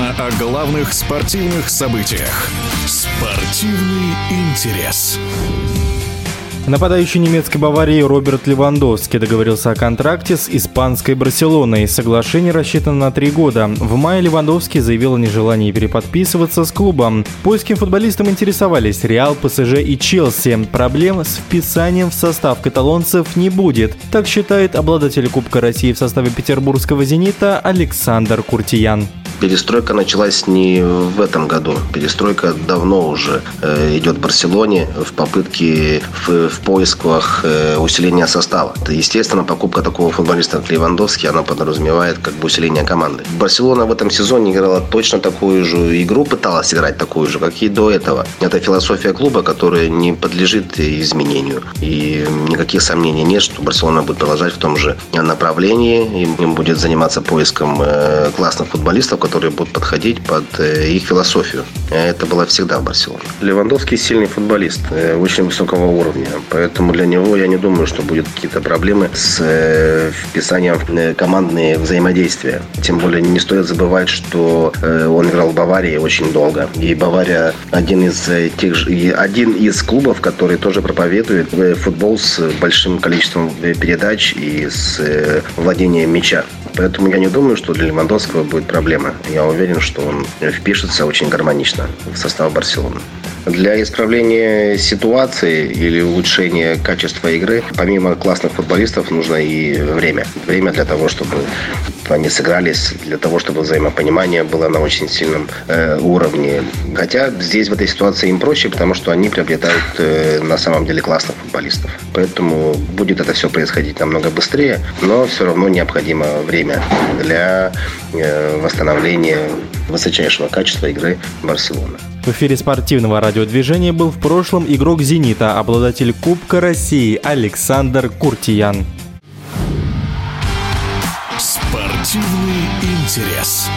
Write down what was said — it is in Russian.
Программа о главных спортивных событиях. Спортивный интерес. Нападающий немецкой Баварии Роберт Левандовский договорился о контракте с испанской Барселоной. Соглашение рассчитано на три года. В мае Левандовский заявил о нежелании переподписываться с клубом. Польским футболистам интересовались Реал, ПСЖ и Челси. Проблем с вписанием в состав каталонцев не будет. Так считает обладатель Кубка России в составе петербургского «Зенита» Александр Куртиян. Перестройка началась не в этом году. Перестройка давно уже э, идет в Барселоне в попытке, в, в поисках э, усиления состава. Естественно, покупка такого футболиста, как Левандовский, она подразумевает как бы усиление команды. Барселона в этом сезоне играла точно такую же игру, пыталась играть такую же, как и до этого. Это философия клуба, которая не подлежит изменению. И никаких сомнений нет, что Барселона будет продолжать в том же направлении. Им будет заниматься поиском э, классных футболистов, которые будут подходить под э, их философию. Это было всегда в Барселоне. Левандовский сильный футболист, э, очень высокого уровня. Поэтому для него я не думаю, что будут какие-то проблемы с э, вписанием в командные взаимодействия. Тем более не стоит забывать, что он играл в Баварии очень долго. И Бавария один из тех же, один из клубов, который тоже проповедует футбол с большим количеством передач и с владением мяча. Поэтому я не думаю, что для Левандовского будет проблема. Я уверен, что он впишется очень гармонично в состав Барселоны. Для исправления ситуации или улучшения качества игры, помимо классных футболистов, нужно и время. Время для того, чтобы они сыгрались, для того, чтобы взаимопонимание было на очень сильном э, уровне. Хотя здесь в этой ситуации им проще, потому что они приобретают э, на самом деле классных футболистов. Поэтому будет это все происходить намного быстрее, но все равно необходимо время для э, восстановления высочайшего качества игры Барселоны. В эфире спортивного радиодвижения был в прошлом игрок «Зенита», обладатель Кубка России Александр Куртиян. Спортивный интерес.